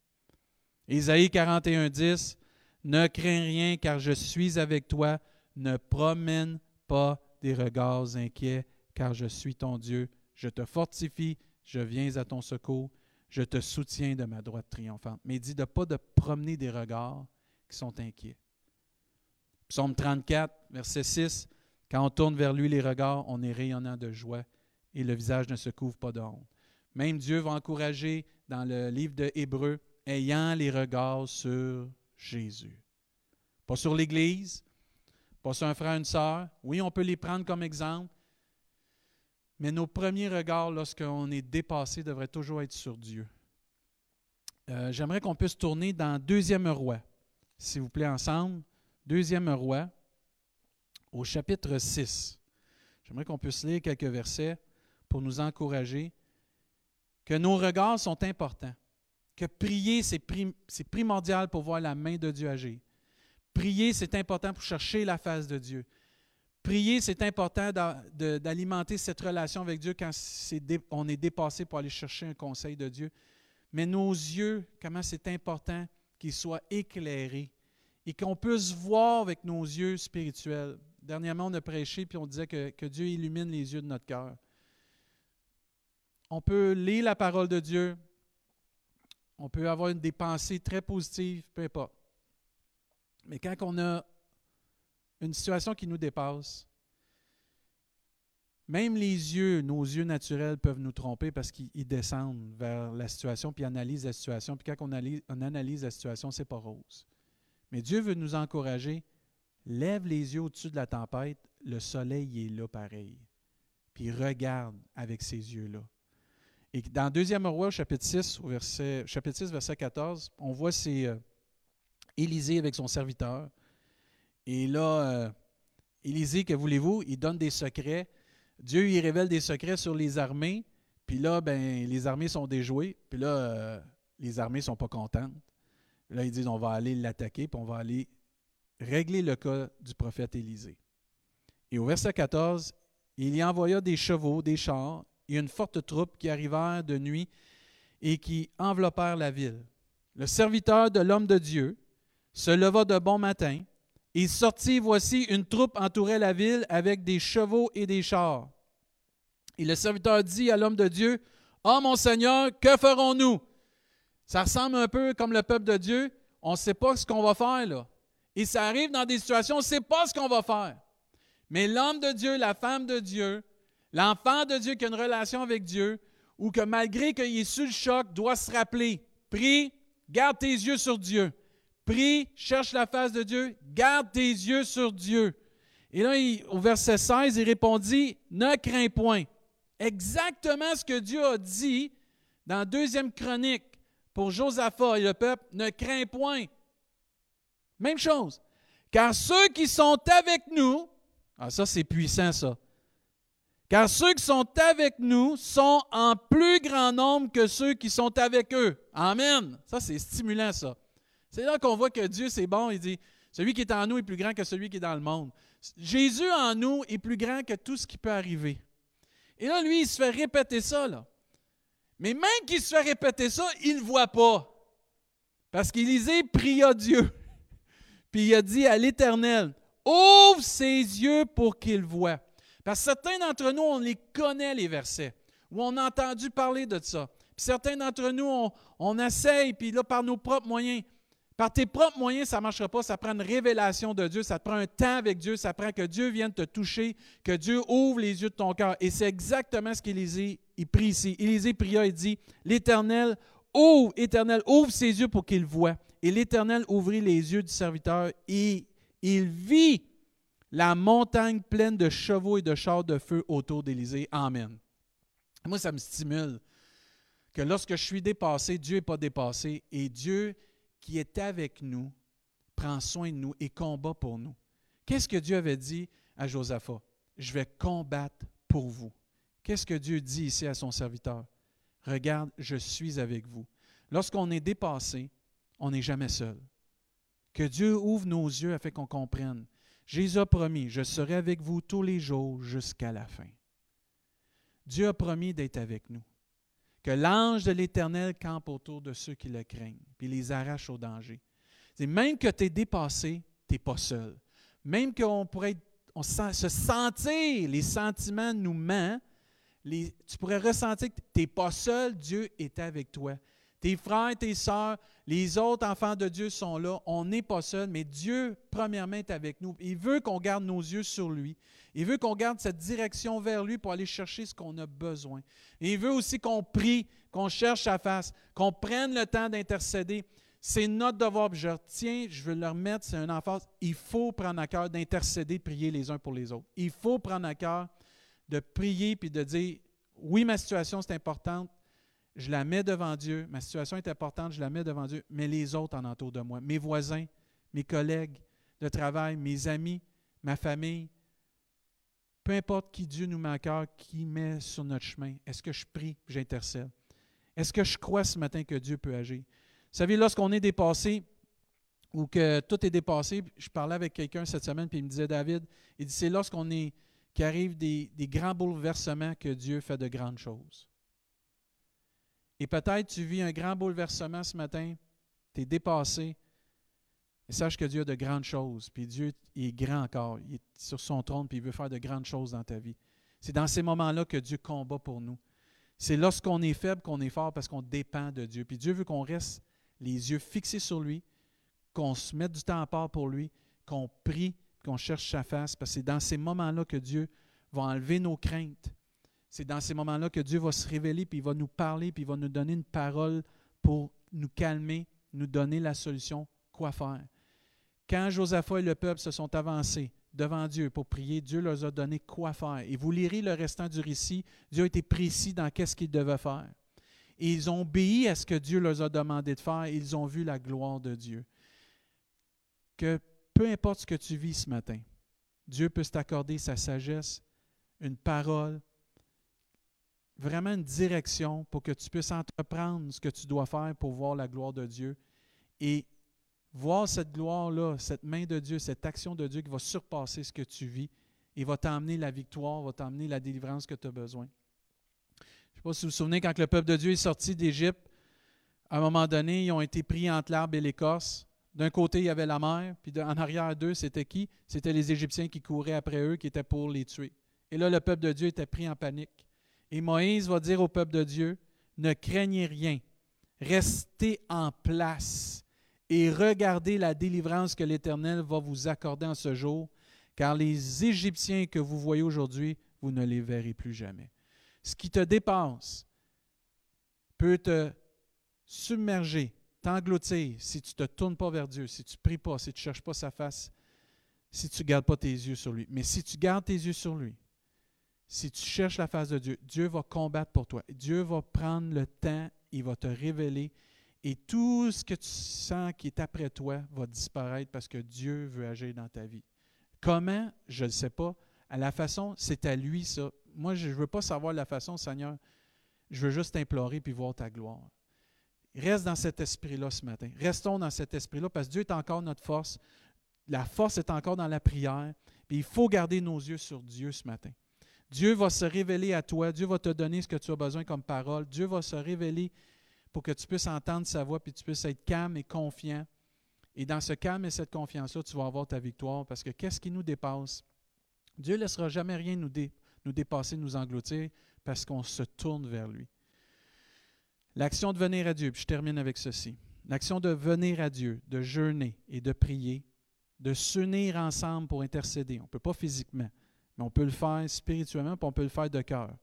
Isaïe 41, 10, Ne crains rien car je suis avec toi, ne promène pas des regards inquiets car je suis ton Dieu, je te fortifie, je viens à ton secours, je te soutiens de ma droite triomphante. Mais il dit de pas de promener des regards qui sont inquiets. Psaume 34, verset 6, Quand on tourne vers lui les regards, on est rayonnant de joie et le visage ne se couvre pas de honte. Même Dieu va encourager dans le livre de Hébreu, ayant les regards sur Jésus. Pas sur l'Église, pas sur un frère, une sœur. Oui, on peut les prendre comme exemple, mais nos premiers regards lorsqu'on est dépassé devraient toujours être sur Dieu. Euh, j'aimerais qu'on puisse tourner dans Deuxième Roi, s'il vous plaît, ensemble. Deuxième Roi, au chapitre 6. J'aimerais qu'on puisse lire quelques versets pour nous encourager que nos regards sont importants, que prier, c'est primordial pour voir la main de Dieu agir. Prier, c'est important pour chercher la face de Dieu. Prier, c'est important d'alimenter cette relation avec Dieu quand on est dépassé pour aller chercher un conseil de Dieu. Mais nos yeux, comment c'est important qu'ils soient éclairés et qu'on puisse voir avec nos yeux spirituels. Dernièrement, on a prêché puis on disait que, que Dieu illumine les yeux de notre cœur. On peut lire la parole de Dieu. On peut avoir des pensées très positives, peu importe. Mais quand on a une situation qui nous dépasse, même les yeux, nos yeux naturels peuvent nous tromper parce qu'ils descendent vers la situation puis analysent la situation. Puis quand on analyse, on analyse la situation, c'est pas rose. Mais Dieu veut nous encourager. Lève les yeux au-dessus de la tempête, le soleil est là pareil. Puis regarde avec ces yeux-là. Et dans 2 Roi, chapitre 6, verset, chapitre 6, verset 14, on voit c'est euh, Élisée avec son serviteur. Et là, euh, Élisée, que voulez-vous, il donne des secrets. Dieu il révèle des secrets sur les armées. Puis là, ben, les armées sont déjouées. Puis là, euh, les armées ne sont pas contentes. Là, ils disent on va aller l'attaquer, puis on va aller régler le cas du prophète Élisée. Et au verset 14, il y envoya des chevaux, des chars, et une forte troupe qui arrivèrent de nuit et qui enveloppèrent la ville. Le serviteur de l'homme de Dieu se leva de bon matin et sortit, voici, une troupe entourait la ville avec des chevaux et des chars. Et le serviteur dit à l'homme de Dieu, Oh mon Seigneur, que ferons-nous? Ça ressemble un peu comme le peuple de Dieu. On ne sait pas ce qu'on va faire là. Et ça arrive dans des situations, on ne sait pas ce qu'on va faire. Mais l'homme de Dieu, la femme de Dieu, l'enfant de Dieu qui a une relation avec Dieu, ou que malgré qu'il est sous le choc, doit se rappeler, prie, garde tes yeux sur Dieu. Prie, cherche la face de Dieu, garde tes yeux sur Dieu. Et là, au verset 16, il répondit, ne crains point. Exactement ce que Dieu a dit dans Deuxième Chronique pour Josaphat et le peuple, ne crains point. Même chose. Car ceux qui sont avec nous, ah ça c'est puissant ça, car ceux qui sont avec nous sont en plus grand nombre que ceux qui sont avec eux. Amen. Ça c'est stimulant ça. C'est là qu'on voit que Dieu, c'est bon. Il dit, celui qui est en nous est plus grand que celui qui est dans le monde. Jésus en nous est plus grand que tout ce qui peut arriver. Et là, lui, il se fait répéter ça. Mais même qu'il se fait répéter ça, il ne voit pas. Parce qu'Élisée pria Dieu. Puis il a dit à l'Éternel, ouvre ses yeux pour qu'il voie. Parce que certains d'entre nous, on les connaît, les versets, ou on a entendu parler de ça. Puis certains d'entre nous, on, essaye, puis là, par nos propres moyens, par tes propres moyens, ça ne marchera pas. Ça prend une révélation de Dieu. Ça te prend un temps avec Dieu. Ça prend que Dieu vienne te toucher, que Dieu ouvre les yeux de ton cœur. Et c'est exactement ce qu'Élisée il prie ici. Élisée pria et dit L'Éternel ouvre, Éternel, ouvre ses yeux pour qu'il voie. Et l'Éternel ouvrit les yeux du serviteur et il vit la montagne pleine de chevaux et de chars de feu autour d'Élisée. Amen. Moi, ça me stimule que lorsque je suis dépassé, Dieu n'est pas dépassé et Dieu qui est avec nous, prend soin de nous et combat pour nous. Qu'est-ce que Dieu avait dit à Josaphat? Je vais combattre pour vous. Qu'est-ce que Dieu dit ici à son serviteur? Regarde, je suis avec vous. Lorsqu'on est dépassé, on n'est jamais seul. Que Dieu ouvre nos yeux afin qu'on comprenne. Jésus a promis, je serai avec vous tous les jours jusqu'à la fin. Dieu a promis d'être avec nous que l'ange de l'Éternel campe autour de ceux qui le craignent, puis les arrache au danger. Même que tu es dépassé, tu n'es pas seul. Même qu'on pourrait on se sentir, les sentiments nous mentent, tu pourrais ressentir que tu n'es pas seul, Dieu est avec toi. Tes frères, tes sœurs, les autres enfants de Dieu sont là. On n'est pas seul, mais Dieu, premièrement, est avec nous. Il veut qu'on garde nos yeux sur lui. Il veut qu'on garde cette direction vers lui pour aller chercher ce qu'on a besoin. Il veut aussi qu'on prie, qu'on cherche sa face, qu'on prenne le temps d'intercéder. C'est notre devoir. Je retiens, je veux le remettre, c'est un emphase. Il faut prendre à cœur d'intercéder, prier les uns pour les autres. Il faut prendre à cœur de prier puis de dire oui, ma situation c'est importante, je la mets devant Dieu. Ma situation est importante, je la mets devant Dieu, mais les autres en entour de moi, mes voisins, mes collègues de travail, mes amis, ma famille, peu importe qui Dieu nous met à cœur, qui met sur notre chemin, est-ce que je prie, j'intercède? Est-ce que je crois ce matin que Dieu peut agir? Vous savez, lorsqu'on est dépassé ou que tout est dépassé, je parlais avec quelqu'un cette semaine, puis il me disait, David, il dit, c'est lorsqu'on est, qu'arrive des, des grands bouleversements que Dieu fait de grandes choses. Et peut-être tu vis un grand bouleversement ce matin, tu es dépassé. Et sache que Dieu a de grandes choses. Puis Dieu est grand encore. Il est sur son trône, puis il veut faire de grandes choses dans ta vie. C'est dans ces moments-là que Dieu combat pour nous. C'est lorsqu'on est faible qu'on est fort parce qu'on dépend de Dieu. Puis Dieu veut qu'on reste les yeux fixés sur lui, qu'on se mette du temps à part pour lui, qu'on prie, qu'on cherche sa face, parce que c'est dans ces moments-là que Dieu va enlever nos craintes, c'est dans ces moments-là que Dieu va se révéler, puis il va nous parler, puis il va nous donner une parole pour nous calmer, nous donner la solution, quoi faire. Quand Josaphat et le peuple se sont avancés devant Dieu pour prier, Dieu leur a donné quoi faire. Et vous lirez le restant du récit, Dieu a été précis dans qu'est-ce qu'ils devaient faire. Et ils ont obéi à ce que Dieu leur a demandé de faire, et ils ont vu la gloire de Dieu. Que peu importe ce que tu vis ce matin, Dieu peut t'accorder sa sagesse, une parole, vraiment une direction pour que tu puisses entreprendre ce que tu dois faire pour voir la gloire de Dieu et voir cette gloire-là, cette main de Dieu, cette action de Dieu qui va surpasser ce que tu vis et va t'emmener la victoire, va t'emmener la délivrance que tu as besoin. Je ne sais pas si vous vous souvenez, quand le peuple de Dieu est sorti d'Égypte, à un moment donné, ils ont été pris entre l'arbre et l'écorce. D'un côté, il y avait la mer, puis en arrière d'eux, c'était qui? C'était les Égyptiens qui couraient après eux, qui étaient pour les tuer. Et là, le peuple de Dieu était pris en panique. Et Moïse va dire au peuple de Dieu, ne craignez rien, restez en place et regardez la délivrance que l'Éternel va vous accorder en ce jour, car les Égyptiens que vous voyez aujourd'hui, vous ne les verrez plus jamais. Ce qui te dépasse peut te submerger, t'engloutir si tu ne te tournes pas vers Dieu, si tu ne pries pas, si tu ne cherches pas sa face, si tu ne gardes pas tes yeux sur lui. Mais si tu gardes tes yeux sur lui, si tu cherches la face de Dieu, Dieu va combattre pour toi. Dieu va prendre le temps, il va te révéler et tout ce que tu sens qui est après toi va disparaître parce que Dieu veut agir dans ta vie. Comment? Je ne sais pas. À la façon, c'est à lui ça. Moi, je ne veux pas savoir la façon, Seigneur. Je veux juste t'implorer puis voir ta gloire. Reste dans cet esprit-là ce matin. Restons dans cet esprit-là parce que Dieu est encore notre force. La force est encore dans la prière. Il faut garder nos yeux sur Dieu ce matin. Dieu va se révéler à toi. Dieu va te donner ce que tu as besoin comme parole. Dieu va se révéler pour que tu puisses entendre sa voix puis tu puisses être calme et confiant. Et dans ce calme et cette confiance-là, tu vas avoir ta victoire parce que qu'est-ce qui nous dépasse? Dieu ne laissera jamais rien nous, nous dépasser, nous engloutir parce qu'on se tourne vers lui. L'action de venir à Dieu, puis je termine avec ceci. L'action de venir à Dieu, de jeûner et de prier, de s'unir ensemble pour intercéder. On ne peut pas physiquement, mais on peut le faire spirituellement, puis on peut le faire de cœur.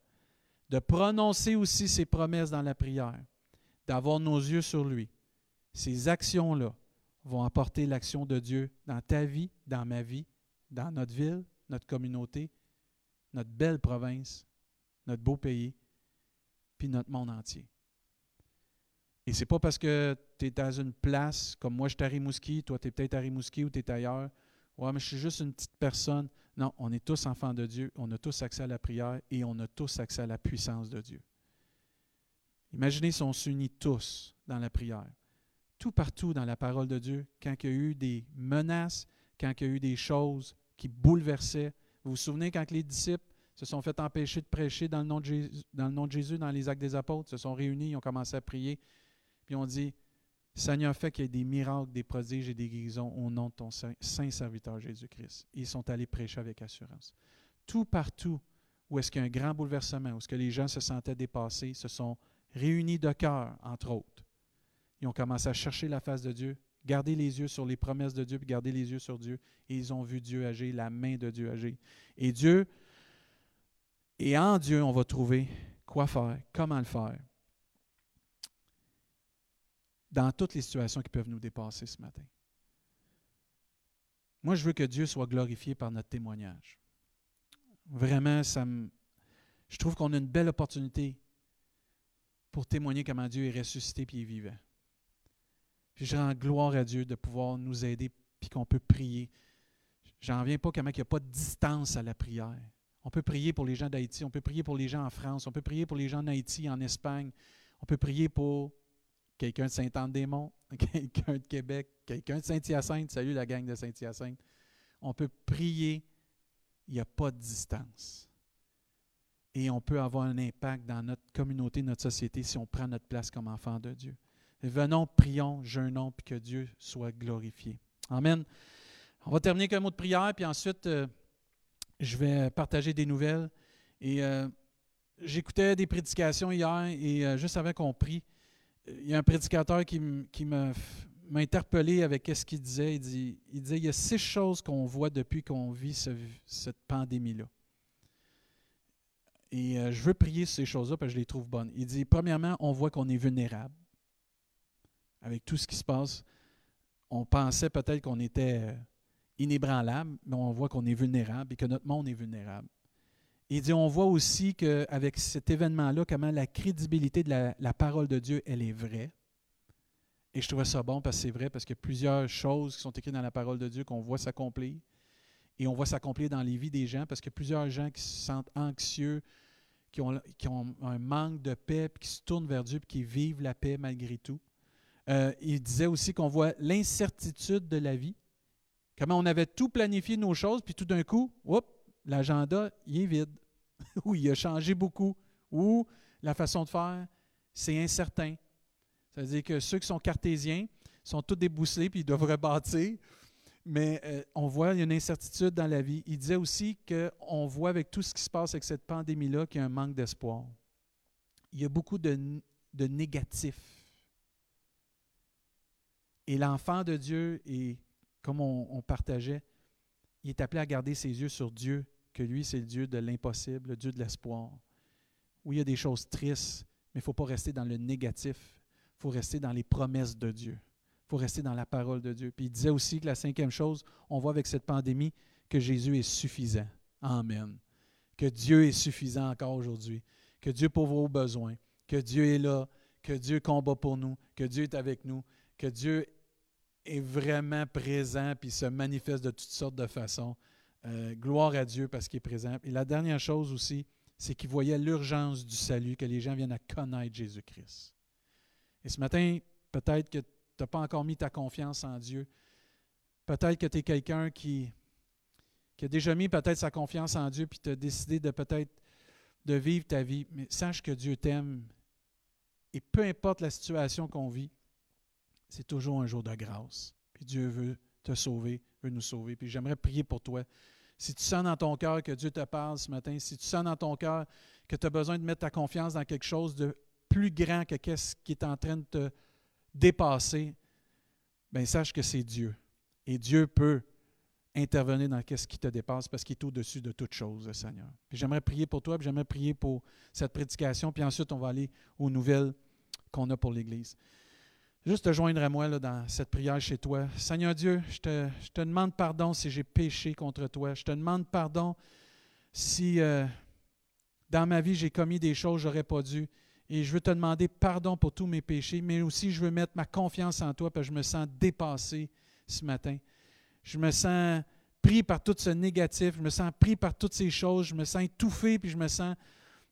De prononcer aussi ses promesses dans la prière, d'avoir nos yeux sur lui. Ces actions-là vont apporter l'action de Dieu dans ta vie, dans ma vie, dans notre ville, notre communauté, notre belle province, notre beau pays, puis notre monde entier. Et c'est pas parce que tu es dans une place, comme moi je suis à Rimouski, toi tu es peut-être à Rimouski ou tu es ailleurs. Je suis juste une petite personne. Non, on est tous enfants de Dieu, on a tous accès à la prière et on a tous accès à la puissance de Dieu. Imaginez si on s'unit tous dans la prière. Tout partout dans la parole de Dieu, quand il y a eu des menaces, quand il y a eu des choses qui bouleversaient. Vous vous souvenez quand les disciples se sont fait empêcher de prêcher dans le nom de Jésus, dans, le nom de Jésus, dans les actes des apôtres, se sont réunis, ils ont commencé à prier. Puis on dit, Seigneur, fait qu'il y ait des miracles, des prodiges et des guérisons au nom de ton saint, serviteur Jésus-Christ. Ils sont allés prêcher avec assurance. Tout partout où est-ce qu'il y a un grand bouleversement, où est-ce que les gens se sentaient dépassés, se sont réunis de cœur, entre autres. Ils ont commencé à chercher la face de Dieu, garder les yeux sur les promesses de Dieu, puis garder les yeux sur Dieu. Et ils ont vu Dieu agir, la main de Dieu agir. Et Dieu, et en Dieu, on va trouver quoi faire, comment le faire dans toutes les situations qui peuvent nous dépasser ce matin. Moi, je veux que Dieu soit glorifié par notre témoignage. Vraiment, ça me, je trouve qu'on a une belle opportunité pour témoigner comment Dieu est ressuscité et est vivant. Je rends gloire à Dieu de pouvoir nous aider puis qu'on peut prier. J'en viens pas comment il n'y a pas de distance à la prière. On peut prier pour les gens d'Haïti, on peut prier pour les gens en France, on peut prier pour les gens en Haïti, en Espagne, on peut prier pour quelqu'un de Saint-Anne-des-Monts, quelqu'un de Québec, quelqu'un de Saint-Hyacinthe. Salut la gang de Saint-Hyacinthe. On peut prier, il n'y a pas de distance. Et on peut avoir un impact dans notre communauté, notre société, si on prend notre place comme enfant de Dieu. venons, prions, jeûnons, puis que Dieu soit glorifié. Amen. On va terminer avec un mot de prière, puis ensuite, euh, je vais partager des nouvelles. Et euh, j'écoutais des prédications hier, et euh, juste avant qu'on prie, il y a un prédicateur qui, m'a interpellé avec ce qu'il disait. Il, dit, il disait il y a six choses qu'on voit depuis qu'on vit cette pandémie-là. Et euh, je veux prier sur ces choses-là parce que je les trouve bonnes. Il dit premièrement, on voit qu'on est vulnérable. Avec tout ce qui se passe, on pensait peut-être qu'on était euh, inébranlable, mais on voit qu'on est vulnérable et que notre monde est vulnérable. Il dit, on voit aussi qu'avec cet événement-là, comment la crédibilité de la, parole de Dieu, elle est vraie. Et je trouvais ça bon parce que c'est vrai, parce qu'il y a plusieurs choses qui sont écrites dans la parole de Dieu qu'on voit s'accomplir. Et on voit s'accomplir dans les vies des gens parce qu'il y a plusieurs gens qui se sentent anxieux, qui ont, qui ont un manque de paix, puis qui se tournent vers Dieu, puis qui vivent la paix malgré tout. Euh, il disait aussi qu'on voit l'incertitude de la vie. Comment on avait tout planifié nos choses, puis tout d'un coup, l'agenda, il est vide. ou il a changé beaucoup. Ou la façon de faire, c'est incertain. C'est-à-dire que ceux qui sont cartésiens sont tous débousselés, puis ils devraient bâtir. Mais euh, on voit, il y a une incertitude dans la vie. Il disait aussi qu'on voit avec tout ce qui se passe avec cette pandémie-là qu'il y a un manque d'espoir. Il y a beaucoup de, de négatifs. Et l'enfant de Dieu, comme on, partageait, il est appelé à garder ses yeux sur Dieu, que lui, c'est le Dieu de l'impossible, le Dieu de l'espoir. Oui, il y a des choses tristes, mais il ne faut pas rester dans le négatif. Il faut rester dans les promesses de Dieu faut rester dans la parole de Dieu. Puis il disait aussi que la cinquième chose, on voit avec cette pandémie que Jésus est suffisant. Amen. Que Dieu est suffisant encore aujourd'hui. Que Dieu pourvoit vos besoins. Que Dieu est là. Que Dieu combat pour nous. Que Dieu est avec nous. Que Dieu est vraiment présent puis se manifeste de toutes sortes de façons. Euh, gloire à Dieu parce qu'il est présent. Et la dernière chose aussi, c'est qu'il voyait l'urgence du salut, que les gens viennent à connaître Jésus-Christ. Et ce matin, peut-être que tu n'as pas encore mis ta confiance en Dieu. Peut-être que tu es quelqu'un qui, a déjà mis peut-être sa confiance en Dieu, puis tu as décidé de peut-être de vivre ta vie. Mais sache que Dieu t'aime. Et peu importe la situation qu'on vit, c'est toujours un jour de grâce. Puis Dieu veut te sauver, veut nous sauver. Puis j'aimerais prier pour toi. Si tu sens dans ton cœur que Dieu te parle ce matin, si tu sens dans ton cœur que tu as besoin de mettre ta confiance dans quelque chose de plus grand que ce qui est en train de te dépasser, ben sache que c'est Dieu. Et Dieu peut intervenir dans ce qui te dépasse parce qu'il est au-dessus de toute chose, le Seigneur. j'aimerais prier pour toi, puis j'aimerais prier pour cette prédication, puis ensuite on va aller aux nouvelles qu'on a pour l'Église. Juste te joindre à moi là, dans cette prière chez toi. Seigneur Dieu, je te, demande pardon si j'ai péché contre toi. Je te demande pardon si euh, dans ma vie j'ai commis des choses que j'aurais pas dû. Et je veux te demander pardon pour tous mes péchés, mais aussi je veux mettre ma confiance en toi parce que je me sens dépassé ce matin. Je me sens pris par tout ce négatif, je me sens pris par toutes ces choses, je me sens étouffé, puis je me sens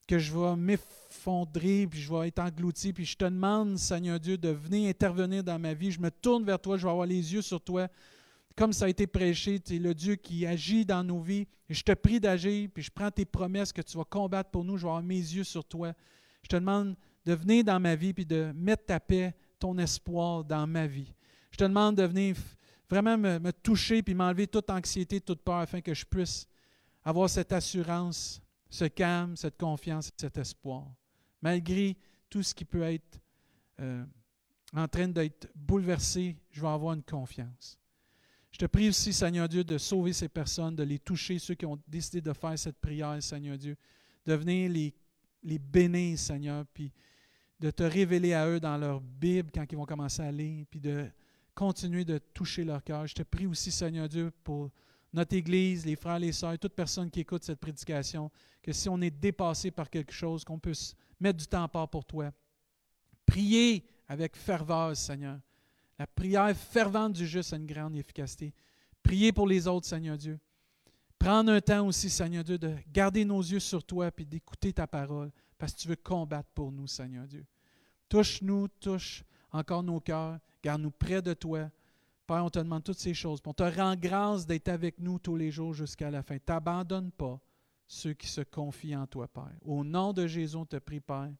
que je vais m'effondrer, puis je vais être englouti, puis je te demande, Seigneur Dieu, de venir intervenir dans ma vie. Je me tourne vers toi, je vais avoir les yeux sur toi. Comme ça a été prêché, tu es le Dieu qui agit dans nos vies. Je te prie d'agir, puis je prends tes promesses que tu vas combattre pour nous. Je vais avoir mes yeux sur toi. Je te demande de venir dans ma vie puis de mettre ta paix, ton espoir dans ma vie. Je te demande de venir vraiment me, toucher puis m'enlever toute anxiété, toute peur afin que je puisse avoir cette assurance, ce calme, cette confiance, cet espoir. Malgré tout ce qui peut être euh, en train d'être bouleversé, je vais avoir une confiance. Je te prie aussi, Seigneur Dieu, de sauver ces personnes, de les toucher, ceux qui ont décidé de faire cette prière, Seigneur Dieu, de venir les les bénir, Seigneur, puis de te révéler à eux dans leur Bible quand ils vont commencer à lire, puis de continuer de toucher leur cœur. Je te prie aussi, Seigneur Dieu, pour notre Église, les frères, les sœurs, toute personne qui écoute cette prédication, que si on est dépassé par quelque chose, qu'on puisse mettre du temps à part pour toi. Prier avec ferveur, Seigneur. La prière fervente du juste a une grande efficacité. Priez pour les autres, Seigneur Dieu. Prendre un temps aussi, Seigneur Dieu, de garder nos yeux sur toi et d'écouter ta parole, parce que tu veux combattre pour nous, Seigneur Dieu. Touche-nous, touche encore nos cœurs, garde-nous près de toi. Père, on te demande toutes ces choses. On te rend grâce d'être avec nous tous les jours jusqu'à la fin. T'abandonne pas ceux qui se confient en toi, Père. Au nom de Jésus, on te prie, Père.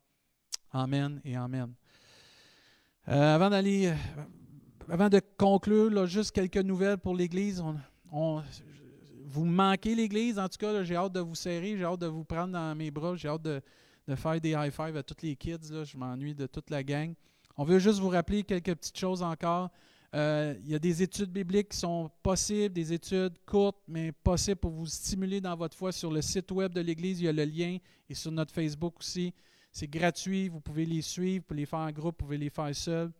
Amen et Amen. Euh, avant d'aller, euh, avant de conclure, juste quelques nouvelles pour l'Église. on, vous manquez l'Église. En tout cas, j'ai hâte de vous serrer, j'ai hâte de vous prendre dans mes bras, j'ai hâte de, faire des high five à tous les kids. Je m'ennuie de toute la gang. On veut juste vous rappeler quelques petites choses encore. Euh, il y a des études bibliques qui sont possibles, des études courtes, mais possibles pour vous stimuler dans votre foi. Sur le site web de l'Église, il y a le lien et sur notre Facebook aussi. C'est gratuit, vous pouvez les suivre, vous pouvez les faire en groupe, vous pouvez les faire seuls.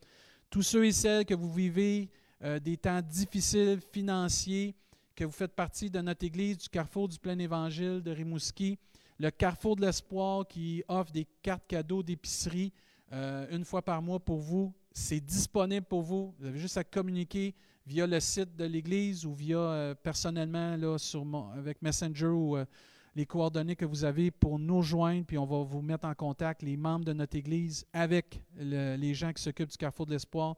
Tous ceux et celles que vous vivez euh, des temps difficiles financiers, que vous faites partie de notre Église du Carrefour du Plein Évangile de Rimouski, le Carrefour de l'Espoir qui offre des cartes cadeaux d'épicerie euh, une fois par mois pour vous. C'est disponible pour vous. Vous avez juste à communiquer via le site de l'Église ou via euh, personnellement là, sur avec Messenger ou les coordonnées que vous avez pour nous joindre, puis on va vous mettre en contact, les membres de notre Église, avec les gens qui s'occupent du Carrefour de l'Espoir.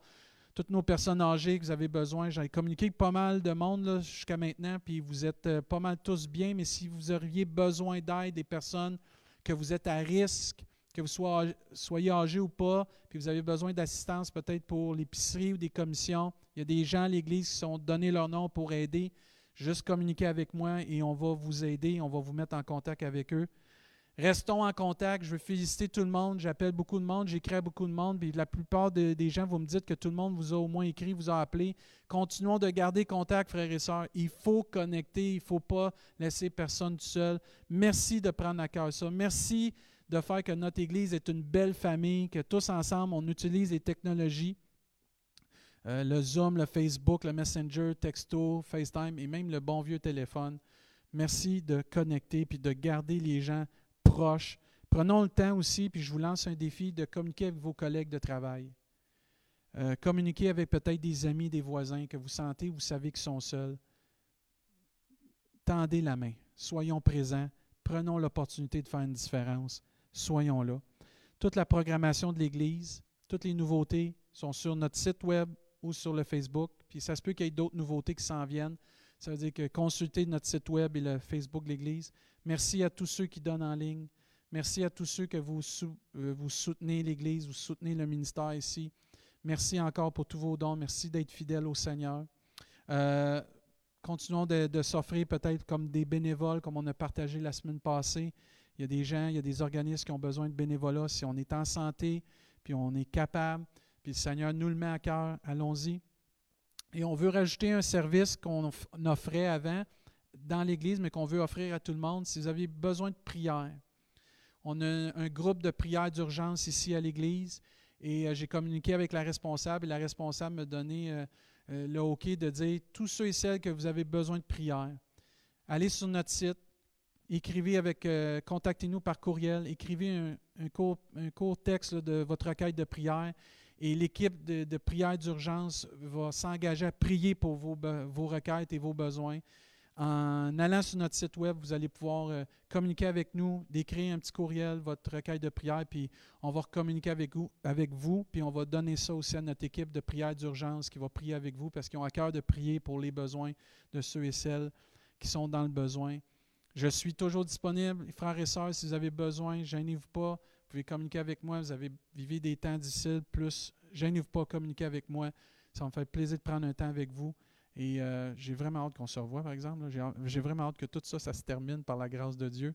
Toutes nos personnes âgées que vous avez besoin. J'ai communiqué avec pas mal de monde jusqu'à maintenant, puis vous êtes euh, pas mal tous bien, mais si vous auriez besoin d'aide, des personnes que vous êtes à risque, que vous soyez âgé ou pas, puis vous avez besoin d'assistance peut-être pour l'épicerie ou des commissions, il y a des gens à l'Église qui sont donnés leur nom pour aider. Juste communiquez avec moi et on va vous aider, on va vous mettre en contact avec eux. Restons en contact. Je veux féliciter tout le monde. J'appelle beaucoup de monde, j'écris à beaucoup de monde. Puis la plupart des gens, vous me dites que tout le monde vous a au moins écrit, vous a appelé. Continuons de garder contact, frères et sœurs. Il faut connecter. Il ne faut pas laisser personne seul. Merci de prendre à cœur ça. Merci de faire que notre Église est une belle famille, que tous ensemble, on utilise les technologies. Euh, le Zoom, le Facebook, le Messenger, Texto, FaceTime et même le bon vieux téléphone. Merci de connecter puis de garder les gens proches. Prenons le temps aussi, puis je vous lance un défi de communiquer avec vos collègues de travail. Euh, communiquer avec peut-être des amis, des voisins que vous sentez, vous savez qu'ils sont seuls. Tendez la main. Soyons présents. Prenons l'opportunité de faire une différence soyons là. Toute la programmation de l'Église, toutes les nouveautés sont sur notre site web ou sur le Facebook. Puis ça se peut qu'il y ait d'autres nouveautés qui s'en viennent. Ça veut dire que consultez notre site web et le Facebook de l'Église. Merci à tous ceux qui donnent en ligne. Merci à tous ceux que vous, euh, soutenez l'Église, vous soutenez le ministère ici. Merci encore pour tous vos dons. Merci d'être fidèles au Seigneur. Euh, continuons de s'offrir peut-être comme des bénévoles, comme on a partagé la semaine passée. Il y a des gens, il y a des organismes qui ont besoin de bénévolat. Si on est en santé, puis on est capable, puis le Seigneur nous le met à cœur, allons-y. Et on veut rajouter un service qu'on offrait avant dans l'Église, mais qu'on veut offrir à tout le monde. Si vous avez besoin de prière, on a un groupe de prière d'urgence ici à l'Église et euh, j'ai communiqué avec la responsable et la responsable m'a donné euh, euh, le OK de dire tous ceux et celles que vous avez besoin de prière, allez sur notre site, écrivez avec, euh, contactez-nous par courriel, écrivez un, court, texte de votre requête de prière et l'équipe de, prière d'urgence va s'engager à prier pour vos, vos, requêtes et vos besoins. En allant sur notre site web, vous allez pouvoir euh, communiquer avec nous, décrire un petit courriel, votre requête de prière, puis on va communiquer avec vous, avec vous, puis on va donner ça aussi à notre équipe de prière d'urgence qui va prier avec vous parce qu'ils ont à cœur de prier pour les besoins de ceux et celles qui sont dans le besoin. Je suis toujours disponible. Frères et sœurs, si vous avez besoin, gênez-vous pas. Vous pouvez communiquer avec moi. Vous avez vécu des temps difficiles, plus gênez-vous pas, communiquer avec moi. Ça me fait plaisir de prendre un temps avec vous. Et euh, j'ai vraiment hâte qu'on se revoie, par exemple. J'ai vraiment hâte que tout ça, ça se termine par la grâce de Dieu.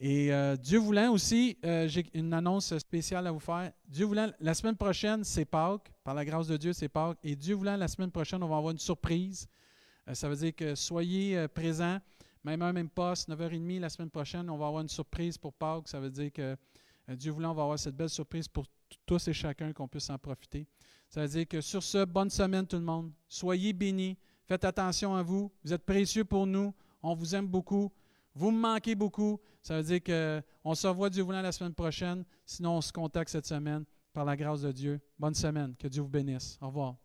Et euh, Dieu voulant aussi, euh, j'ai une annonce spéciale à vous faire. Dieu voulant, la semaine prochaine, c'est Pâques. Par la grâce de Dieu, c'est Pâques. Et Dieu voulant, la semaine prochaine, on va avoir une surprise. ça veut dire que soyez présents. Même heure, même poste, 9h30 la semaine prochaine, on va avoir une surprise pour Pâques. Ça veut dire que euh, Dieu voulant, on va avoir cette belle surprise pour tous et chacun qu'on puisse en profiter. Ça veut dire que sur ce, bonne semaine tout le monde. Soyez bénis. Faites attention à vous. Vous êtes précieux pour nous. On vous aime beaucoup. Vous me manquez beaucoup. Ça veut dire qu'on se revoit Dieu voulant la semaine prochaine. Sinon, on se contacte cette semaine par la grâce de Dieu. Bonne semaine. Que Dieu vous bénisse. Au revoir.